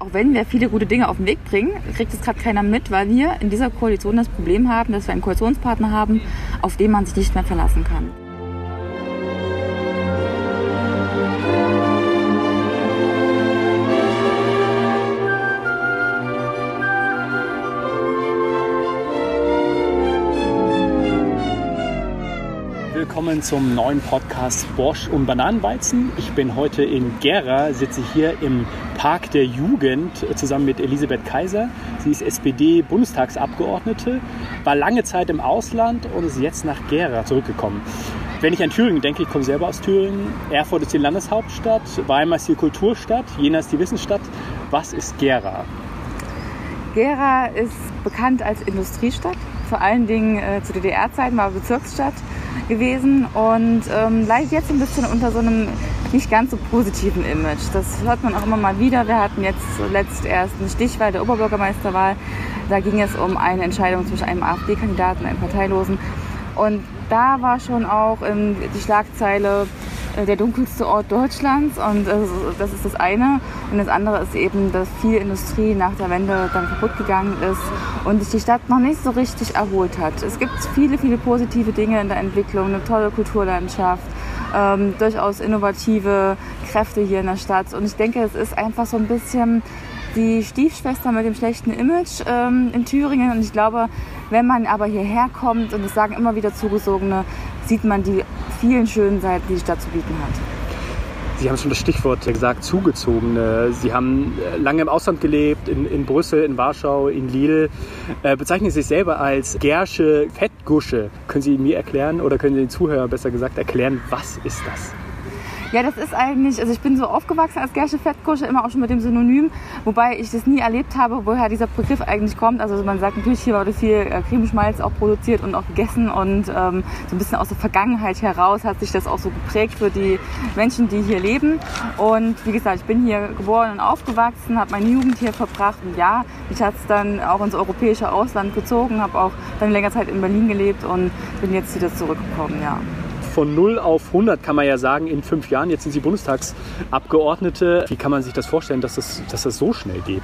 auch wenn wir viele gute Dinge auf den Weg bringen, kriegt es gerade keiner mit, weil wir in dieser Koalition das Problem haben, dass wir einen Koalitionspartner haben, auf den man sich nicht mehr verlassen kann. Willkommen zum neuen Podcast Bosch und Bananenweizen. Ich bin heute in Gera, sitze hier im Park der Jugend zusammen mit Elisabeth Kaiser. Sie ist SPD-Bundestagsabgeordnete, war lange Zeit im Ausland und ist jetzt nach Gera zurückgekommen. Wenn ich an Thüringen denke, ich komme selber aus Thüringen. Erfurt ist die Landeshauptstadt, Weimar ist die Kulturstadt, Jena ist die Wissensstadt. Was ist Gera? Gera ist bekannt als Industriestadt, vor allen Dingen äh, zu DDR-Zeiten war Bezirksstadt gewesen und ähm, leidet jetzt ein bisschen unter so einem nicht ganz so positiven Image. Das hört man auch immer mal wieder. Wir hatten jetzt zuletzt erst eine Stichwahl der Oberbürgermeisterwahl. Da ging es um eine Entscheidung zwischen einem AfD-Kandidaten und einem Parteilosen. Und da war schon auch ähm, die Schlagzeile der dunkelste Ort Deutschlands und äh, das ist das eine. Und das andere ist eben, dass viel Industrie nach der Wende dann kaputt gegangen ist und sich die Stadt noch nicht so richtig erholt hat. Es gibt viele, viele positive Dinge in der Entwicklung, eine tolle Kulturlandschaft, ähm, durchaus innovative Kräfte hier in der Stadt. Und ich denke, es ist einfach so ein bisschen die Stiefschwester mit dem schlechten Image ähm, in Thüringen. Und ich glaube, wenn man aber hierher kommt, und das sagen immer wieder Zugesogene, sieht man die vielen schönen Seiten, die die Stadt zu bieten hat. Sie haben schon das Stichwort gesagt, zugezogene. Sie haben äh, lange im Ausland gelebt, in, in Brüssel, in Warschau, in Lille. Äh, bezeichnen Sie sich selber als Gersche Fettgusche. Können Sie mir erklären oder können Sie den Zuhörer besser gesagt erklären, was ist das? Ja, das ist eigentlich, also ich bin so aufgewachsen als Gersche Fettkusche, immer auch schon mit dem Synonym, wobei ich das nie erlebt habe, woher dieser Begriff eigentlich kommt. Also man sagt natürlich, hier wurde viel äh, Cremeschmalz auch produziert und auch gegessen und ähm, so ein bisschen aus der Vergangenheit heraus hat sich das auch so geprägt für die Menschen, die hier leben. Und wie gesagt, ich bin hier geboren und aufgewachsen, habe meine Jugend hier verbracht und ja, ich hat es dann auch ins europäische Ausland gezogen, habe auch dann länger Zeit in Berlin gelebt und bin jetzt wieder zurückgekommen, ja von 0 auf 100 kann man ja sagen in fünf Jahren. Jetzt sind Sie Bundestagsabgeordnete. Wie kann man sich das vorstellen, dass das, dass das so schnell geht?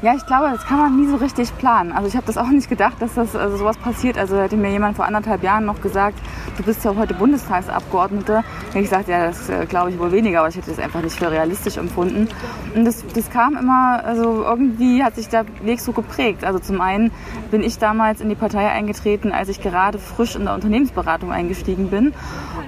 Ja, ich glaube, das kann man nie so richtig planen. Also ich habe das auch nicht gedacht, dass das also sowas passiert. Also hätte mir jemand vor anderthalb Jahren noch gesagt, du bist ja heute Bundestagsabgeordnete, hätte ich gesagt, ja, das äh, glaube ich wohl weniger, aber ich hätte das einfach nicht für realistisch empfunden. Und das, das kam immer, also irgendwie hat sich der Weg so geprägt. Also zum einen bin ich damals in die Partei eingetreten, als ich gerade frisch in der Unternehmensberatung eingestiegen bin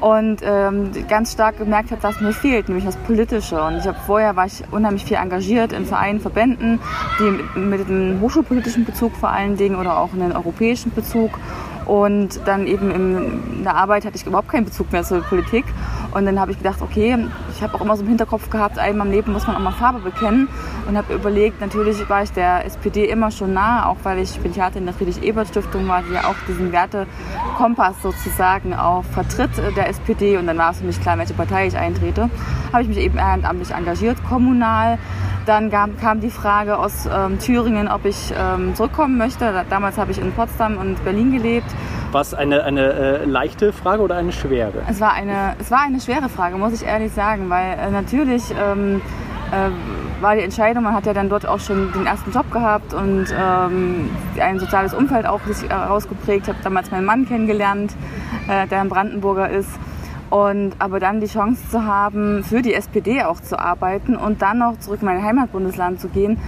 und ähm, ganz stark gemerkt habe, was mir fehlt, nämlich das Politische. Und ich habe vorher war ich unheimlich viel engagiert in Vereinen, Verbänden, die mit einem hochschulpolitischen Bezug vor allen Dingen oder auch einen europäischen Bezug. Und dann eben in der Arbeit hatte ich überhaupt keinen Bezug mehr zur Politik. Und dann habe ich gedacht, okay, ich habe auch immer so im Hinterkopf gehabt, einmal im Leben muss man auch mal Farbe bekennen. Und habe überlegt, natürlich war ich der SPD immer schon nah, auch weil ich Psychiaterin der Friedrich-Ebert-Stiftung war, die ja auch diesen Wertekompass sozusagen auch vertritt äh, der SPD. Und dann war es für mich klar, welche Partei ich eintrete. Habe ich mich eben ehrenamtlich engagiert, kommunal. Dann kam, kam die Frage aus ähm, Thüringen, ob ich ähm, zurückkommen möchte. Damals habe ich in Potsdam und Berlin gelebt war es eine, eine äh, leichte Frage oder eine schwere? Es war eine, es war eine schwere Frage, muss ich ehrlich sagen, weil äh, natürlich ähm, äh, war die Entscheidung, man hat ja dann dort auch schon den ersten Job gehabt und ähm, ein soziales Umfeld auch sich herausgeprägt. Ich habe damals meinen Mann kennengelernt, äh, der ein Brandenburger ist. Und aber dann die Chance zu haben, für die SPD auch zu arbeiten und dann noch zurück in mein Heimatbundesland zu gehen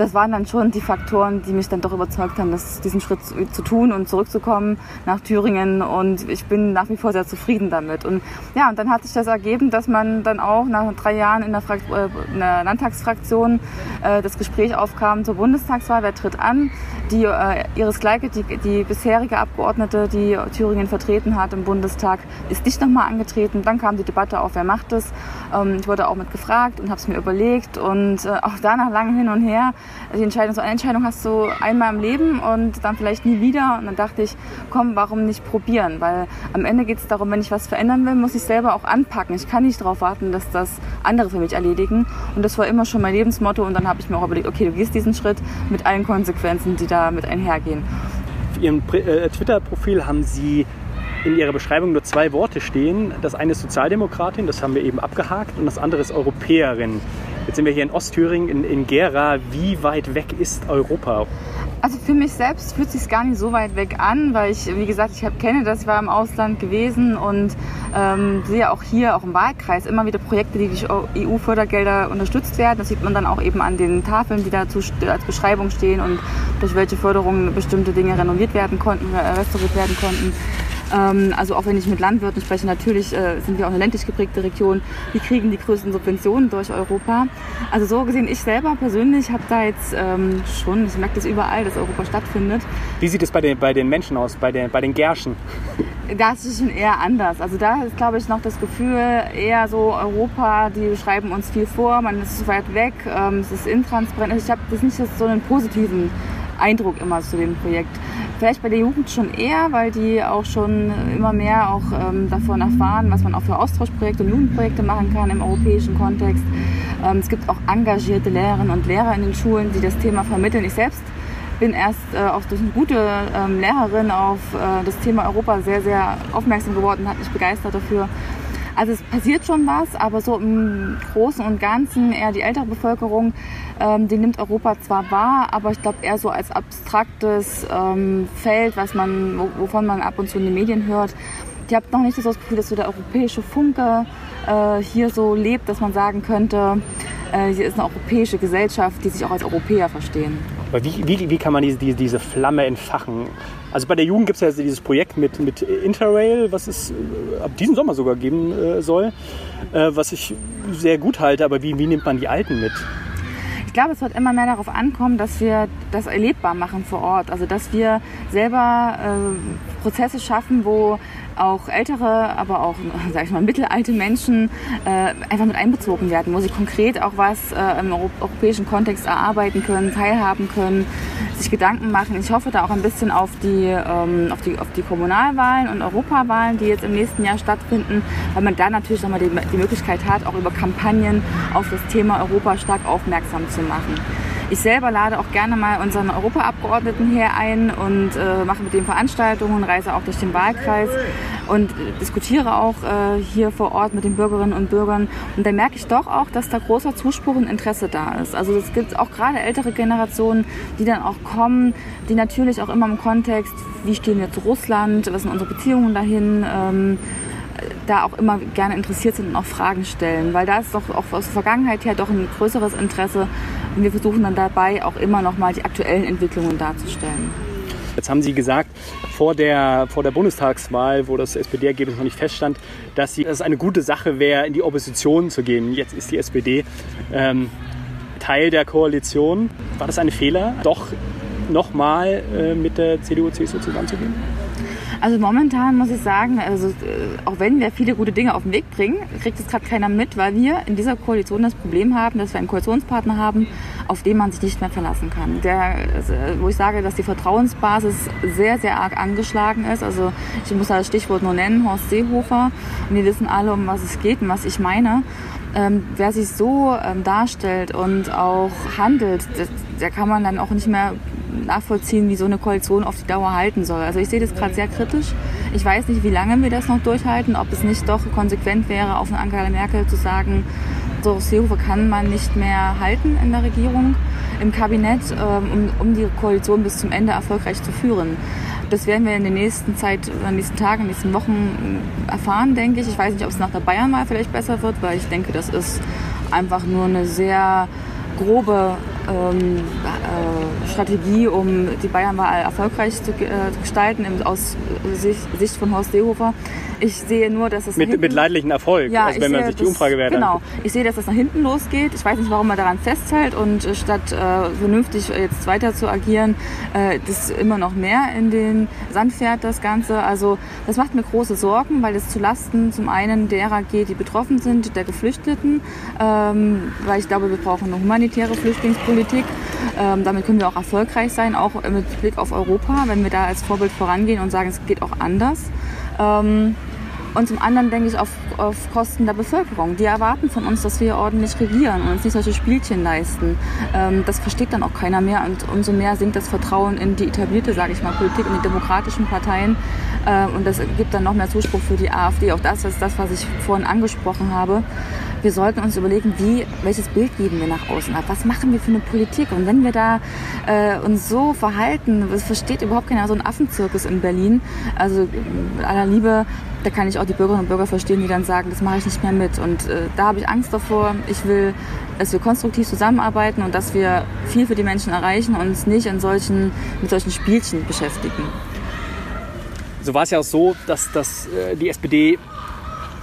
das waren dann schon die Faktoren, die mich dann doch überzeugt haben, dass diesen Schritt zu tun und zurückzukommen nach Thüringen. Und ich bin nach wie vor sehr zufrieden damit. Und ja, und dann hat sich das ergeben, dass man dann auch nach drei Jahren in der, Frakt äh, in der Landtagsfraktion äh, das Gespräch aufkam zur Bundestagswahl. Wer tritt an? Die äh, Iris Gleike, die, die bisherige Abgeordnete, die Thüringen vertreten hat im Bundestag, ist nicht nochmal angetreten. Dann kam die Debatte auf, wer macht es. Ähm, ich wurde auch mit gefragt und habe es mir überlegt. Und äh, auch danach lange hin und her die Entscheidung, so eine Entscheidung hast du einmal im Leben und dann vielleicht nie wieder. Und dann dachte ich, komm, warum nicht probieren? Weil am Ende geht es darum, wenn ich was verändern will, muss ich selber auch anpacken. Ich kann nicht darauf warten, dass das andere für mich erledigen. Und das war immer schon mein Lebensmotto. Und dann habe ich mir auch überlegt, okay, du gehst diesen Schritt mit allen Konsequenzen, die da mit einhergehen. Auf Ihrem äh, Twitter-Profil haben Sie in Ihrer Beschreibung nur zwei Worte stehen. Das eine ist Sozialdemokratin, das haben wir eben abgehakt, und das andere ist Europäerin. Jetzt sind wir hier in Ostthüringen, in, in Gera. Wie weit weg ist Europa? Also für mich selbst fühlt es sich gar nicht so weit weg an, weil ich, wie gesagt, ich hab, kenne das, ich war im Ausland gewesen und ähm, sehe auch hier, auch im Wahlkreis, immer wieder Projekte, die durch EU-Fördergelder unterstützt werden. Das sieht man dann auch eben an den Tafeln, die dazu als Beschreibung stehen und durch welche Förderungen bestimmte Dinge renoviert werden konnten, restauriert werden konnten. Ähm, also auch wenn ich mit Landwirten spreche, natürlich äh, sind wir auch eine ländlich geprägte Region. Die kriegen die größten Subventionen durch Europa. Also so gesehen, ich selber persönlich habe da jetzt ähm, schon, ich merke das überall, dass Europa stattfindet. Wie sieht es bei den, bei den Menschen aus, bei den, bei den Gärschen? Das ist schon eher anders. Also da ist, glaube ich, noch das Gefühl, eher so Europa, die schreiben uns viel vor, man ist zu weit weg, ähm, es ist intransparent. Also ich habe das nicht so einen positiven Eindruck immer zu dem Projekt. Vielleicht bei der Jugend schon eher, weil die auch schon immer mehr auch ähm, davon erfahren, was man auch für Austauschprojekte und Jugendprojekte machen kann im europäischen Kontext. Ähm, es gibt auch engagierte Lehrerinnen und Lehrer in den Schulen, die das Thema vermitteln. Ich selbst bin erst äh, auch durch eine gute ähm, Lehrerin auf äh, das Thema Europa sehr, sehr aufmerksam geworden, hat mich begeistert dafür. Also es passiert schon was, aber so im Großen und Ganzen eher die ältere Bevölkerung, ähm, die nimmt Europa zwar wahr, aber ich glaube eher so als abstraktes ähm, Feld, was man, wovon man ab und zu in den Medien hört. Ich habe noch nicht so das Gefühl, dass so der europäische Funke äh, hier so lebt, dass man sagen könnte, äh, hier ist eine europäische Gesellschaft, die sich auch als Europäer verstehen. Aber wie, wie, wie kann man diese, diese Flamme entfachen? Also bei der Jugend gibt es ja dieses Projekt mit, mit Interrail, was es äh, ab diesem Sommer sogar geben äh, soll, äh, was ich sehr gut halte. Aber wie, wie nimmt man die Alten mit? Ich glaube, es wird immer mehr darauf ankommen, dass wir das erlebbar machen vor Ort. Also dass wir selber äh, Prozesse schaffen, wo auch ältere, aber auch, sag ich mal, mittelalte Menschen äh, einfach mit einbezogen werden, wo sie konkret auch was äh, im europäischen Kontext erarbeiten können, teilhaben können, sich Gedanken machen. Ich hoffe da auch ein bisschen auf die, ähm, auf die, auf die Kommunalwahlen und Europawahlen, die jetzt im nächsten Jahr stattfinden, weil man da natürlich nochmal die, die Möglichkeit hat, auch über Kampagnen auf das Thema Europa stark aufmerksam zu machen. Ich selber lade auch gerne mal unseren Europaabgeordneten hier ein und äh, mache mit dem Veranstaltungen, reise auch durch den Wahlkreis und diskutiere auch äh, hier vor Ort mit den Bürgerinnen und Bürgern. Und da merke ich doch auch, dass da großer Zuspruch und Interesse da ist. Also es gibt auch gerade ältere Generationen, die dann auch kommen, die natürlich auch immer im Kontext, wie stehen wir zu Russland, was sind unsere Beziehungen dahin, ähm, da auch immer gerne interessiert sind und auch Fragen stellen, weil da ist doch auch aus der Vergangenheit her doch ein größeres Interesse und wir versuchen dann dabei auch immer noch mal die aktuellen Entwicklungen darzustellen. Jetzt haben Sie gesagt, vor der, vor der Bundestagswahl, wo das SPD-Ergebnis noch nicht feststand, dass, Sie, dass es eine gute Sache wäre, in die Opposition zu gehen. Jetzt ist die SPD ähm, Teil der Koalition. War das ein Fehler, doch nochmal äh, mit der CDU-CSU zusammenzugehen? Also momentan muss ich sagen, also äh, auch wenn wir viele gute Dinge auf den Weg bringen, kriegt es gerade keiner mit, weil wir in dieser Koalition das Problem haben, dass wir einen Koalitionspartner haben, auf den man sich nicht mehr verlassen kann. Der, also, wo ich sage, dass die Vertrauensbasis sehr, sehr arg angeschlagen ist. Also ich muss das Stichwort nur nennen, Horst Seehofer. Und wir wissen alle, um was es geht und was ich meine. Ähm, wer sich so ähm, darstellt und auch handelt, der kann man dann auch nicht mehr nachvollziehen, wie so eine Koalition auf die Dauer halten soll. Also ich sehe das gerade sehr kritisch. Ich weiß nicht, wie lange wir das noch durchhalten, ob es nicht doch konsequent wäre, auf eine Angela Merkel zu sagen, so Seehofer kann man nicht mehr halten in der Regierung, im Kabinett, ähm, um, um die Koalition bis zum Ende erfolgreich zu führen. Das werden wir in den nächsten Zeit, in den nächsten Tagen, in den nächsten Wochen erfahren, denke ich. Ich weiß nicht, ob es nach der Bayernwahl vielleicht besser wird, weil ich denke, das ist einfach nur eine sehr grobe ähm, äh, Strategie, um die Bayernwahl erfolgreich zu äh, gestalten, aus Sicht von Horst Seehofer. Ich sehe nur, dass es mit, hinten, mit leidlichen Erfolg, ja, also wenn man sich die Umfragewerte Genau, ich sehe, dass es nach hinten losgeht. Ich weiß nicht, warum man daran festhält und äh, statt äh, vernünftig jetzt weiter zu agieren, äh, das immer noch mehr in den Sand fährt, das Ganze. Also das macht mir große Sorgen, weil es zu Lasten zum einen derer geht, die betroffen sind, der Geflüchteten, ähm, weil ich glaube, wir brauchen eine humanitäre Flüchtlingspolitik. Ähm, damit können wir auch erfolgreich sein, auch mit Blick auf Europa, wenn wir da als Vorbild vorangehen und sagen, es geht auch anders. Ähm, Und zum anderen denke ich auf, auf Kosten der Bevölkerung. Die erwarten von uns, dass wir ordentlich regieren und uns nicht solche Spielchen leisten. Ähm, das versteht dann auch keiner mehr und umso mehr sinkt das Vertrauen in die etablierte, sage ich mal, Politik und die demokratischen Parteien. Äh, und das gibt dann noch mehr Zuspruch für die AfD. Auch das ist das, was ich vorhin angesprochen habe wir sollten uns überlegen, wie, welches Bild geben wir nach außen ab, was machen wir für eine Politik. Und wenn wir da äh, uns so verhalten, das versteht überhaupt keiner, so ein Affenzirkus in Berlin. Also aller Liebe, da kann ich auch die Bürgerinnen und Bürger verstehen, die dann sagen, das mache ich nicht mehr mit. Und äh, da habe ich Angst davor. Ich will, dass wir konstruktiv zusammenarbeiten und dass wir viel für die Menschen erreichen und uns nicht in solchen, mit solchen Spielchen beschäftigen. So war es ja auch so, dass, dass äh, die SPD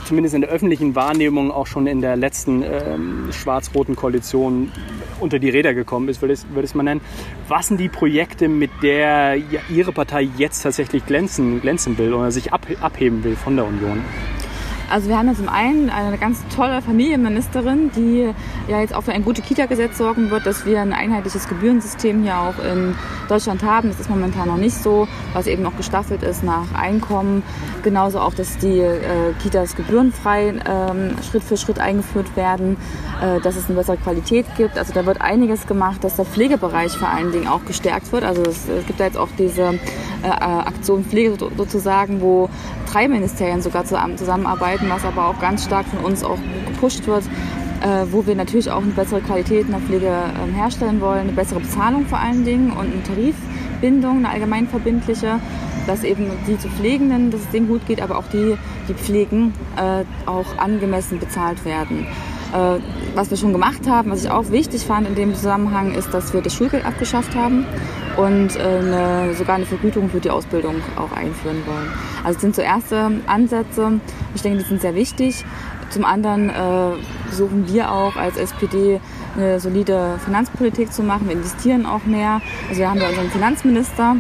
zumindest in der öffentlichen Wahrnehmung auch schon in der letzten ähm, schwarz-roten Koalition unter die Räder gekommen ist, würde ich, würde ich mal nennen. Was sind die Projekte, mit der Ihre Partei jetzt tatsächlich glänzen, glänzen will oder sich ab, abheben will von der Union? Also wir haben ja zum einen eine ganz tolle Familienministerin, die ja jetzt auch für ein gutes Kita-Gesetz sorgen wird, dass wir ein einheitliches Gebührensystem hier auch in Deutschland haben. Das ist momentan noch nicht so, was eben noch gestaffelt ist nach Einkommen. Genauso auch, dass die äh, Kitas gebührenfrei ähm, Schritt für Schritt eingeführt werden, äh, dass es eine bessere Qualität gibt. Also da wird einiges gemacht, dass der Pflegebereich vor allen Dingen auch gestärkt wird. Also es, es gibt da jetzt auch diese äh, äh Aktion Pflege sozusagen, wo drei Ministerien sogar zusammenarbeiten, was aber auch ganz stark von uns auch gepusht wird, äh, wo wir natürlich auch eine bessere Qualität in der Pflege äh, herstellen wollen, eine bessere Bezahlung vor allen Dingen und eine Tarifbindung, eine allgemeinverbindliche, dass eben die zu Pflegenden, dass es denen gut geht, aber auch die, die pflegen, äh, auch angemessen bezahlt werden. Äh, was wir schon gemacht haben, was ich auch wichtig fand in dem Zusammenhang, ist, dass wir das Schulgeld abgeschafft haben und äh, eine, sogar eine Vergütung für die Ausbildung auch einführen wollen. Also das sind so erste Ansätze. Ich denke, die sind sehr wichtig. Zum anderen äh, versuchen wir auch als SPD eine solide Finanzpolitik zu machen. Wir investieren auch mehr. Also wir haben ja unseren Finanzminister.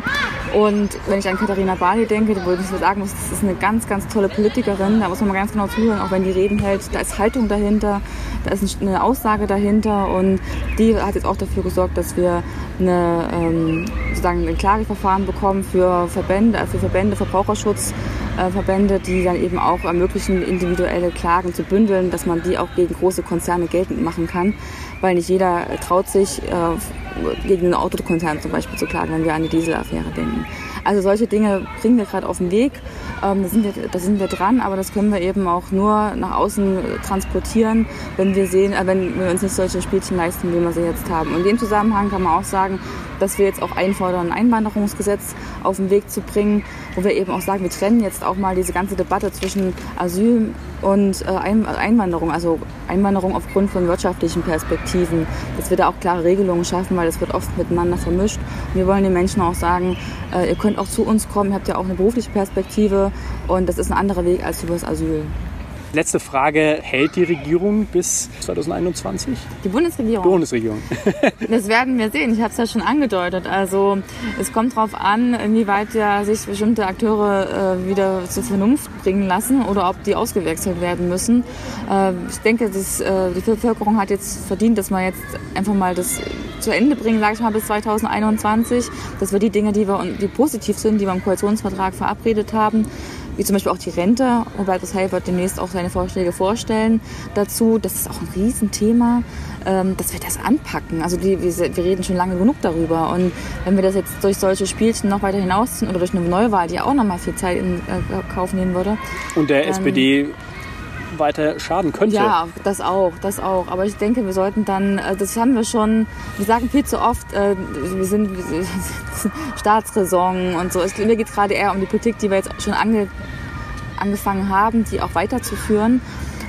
Und wenn ich an Katharina Barley denke, wo ich sagen muss, das ist eine ganz, ganz tolle Politikerin. Da muss man mal ganz genau zuhören, auch wenn die Reden hält. Da ist Haltung dahinter, da ist eine Aussage dahinter. Und die hat jetzt auch dafür gesorgt, dass wir eine, ähm, sozusagen ein Klageverfahren bekommen für Verbände, für Verbände, Verbraucherschutzverbände, die dann eben auch ermöglichen, individuelle Klagen zu bündeln, dass man die auch gegen große Konzerne geltend machen kann weil nicht jeder traut sich, äh, gegen einen Autokonzern zum Beispiel zu klagen, wenn wir an die Dieselaffäre denken. Also solche Dinge bringen wir gerade auf den Weg. Ähm, da, sind wir, da sind wir dran, aber das können wir eben auch nur nach außen transportieren, wenn wir sehen, äh, wenn wir uns nicht solche Spielchen leisten, wie wir sie jetzt haben. Und in dem Zusammenhang kann man auch sagen, dass wir jetzt auch einfordern, ein Einwanderungsgesetz auf den Weg zu bringen, wo wir eben auch sagen, wir trennen jetzt auch mal diese ganze Debatte zwischen Asyl und äh, Einwanderung, also Einwanderung aufgrund von wirtschaftlichen Perspektiven, dass wir da auch klare Regelungen schaffen, weil das wird oft miteinander vermischt. Und wir wollen den Menschen auch sagen, äh, ihr könnt auch zu uns kommen, ihr habt ja auch eine berufliche Perspektive und das ist ein anderer Weg als über das Asyl. Letzte Frage, hält die Regierung bis 2021? Die Bundesregierung? Die Bundesregierung. das werden wir sehen. Ich habe es ja schon angedeutet. Also es kommt darauf an, inwieweit ja sich bestimmte Akteure äh, wieder zur Vernunft bringen lassen oder ob die ausgewechselt werden müssen. Äh, ich denke, dass, äh, die Bevölkerung hat jetzt verdient, dass man jetzt einfach mal das zu Ende bringen, sage ich mal, bis 2021. Dass wir die Dinge, die, wir, die positiv sind, die wir im Koalitionsvertrag verabredet haben, wie zum Beispiel auch die Rente. Hubertus Heil wird demnächst auch seine Vorschläge vorstellen dazu. Das ist auch ein Riesenthema, ähm, dass wir das anpacken. Also die, wir, reden schon lange genug darüber. Und wenn wir das jetzt durch solche Spielchen noch weiter hinausziehen oder durch eine Neuwahl, die auch noch mal viel Zeit in äh, Kauf nehmen würde. Und der SPD weiter schaden könnte. Ja, das auch, das auch. Aber ich denke, wir sollten dann, äh, das haben wir schon, wir sagen viel zu oft, äh, wir sind Staatsräson und so. Mir geht es gerade eher um die Politik, die wir jetzt schon ange, angefangen haben, die auch weiterzuführen.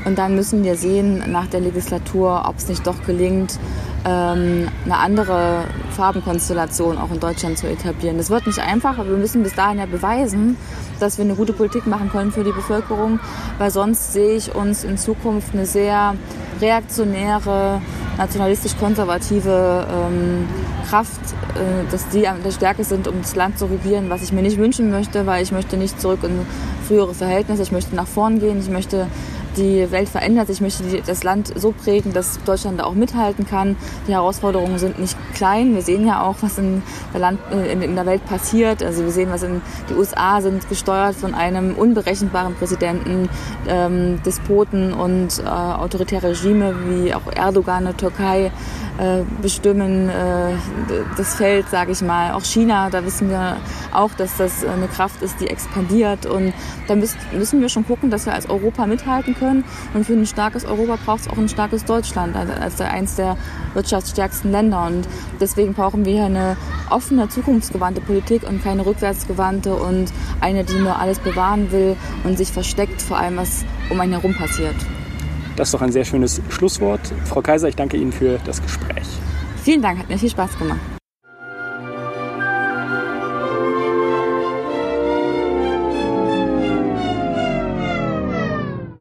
Und dann müssen wir sehen nach der Legislatur, ob es nicht doch gelingt, ähm, eine andere Farbenkonstellation auch in Deutschland zu etablieren. Das wird nicht einfach, aber wir müssen bis dahin ja beweisen, dass wir eine gute Politik machen können für die Bevölkerung, weil sonst sehe ich uns in Zukunft eine sehr reaktionäre, nationalistisch-konservative ähm, Kraft, äh, dass die an der Stärke sind, um das Land zu regieren, was ich mir nicht wünschen möchte, weil ich möchte nicht zurück in frühere Verhältnisse, ich möchte nach vorn gehen, ich möchte die Welt verändert sich, möchte das Land so prägen, dass Deutschland da auch mithalten kann. Die Herausforderungen sind nicht klein. Wir sehen ja auch, was in der, Land, äh, in der Welt passiert. Also wir sehen, was in die USA sind gesteuert von einem unberechenbaren Präsidenten, ähm, Despoten und äh, autoritäre Regime wie auch Erdogan in der Türkei bestimmen äh, das Feld, sage ich mal. Auch China, da wissen wir auch, dass das eine Kraft ist, die expandiert. Und da müssen wir schon gucken, dass wir als Europa mithalten können. Und für ein starkes Europa braucht es auch ein starkes Deutschland als eins der wirtschaftsstärksten Länder. Und deswegen brauchen wir hier eine offene, zukunftsgewandte Politik und keine rückwärtsgewandte und eine, die nur alles bewahren will und sich versteckt vor allem, was um einen herum passiert. Das ist doch ein sehr schönes Schlusswort. Frau Kaiser, ich danke Ihnen für das Gespräch. Vielen Dank, hat mir viel Spaß gemacht.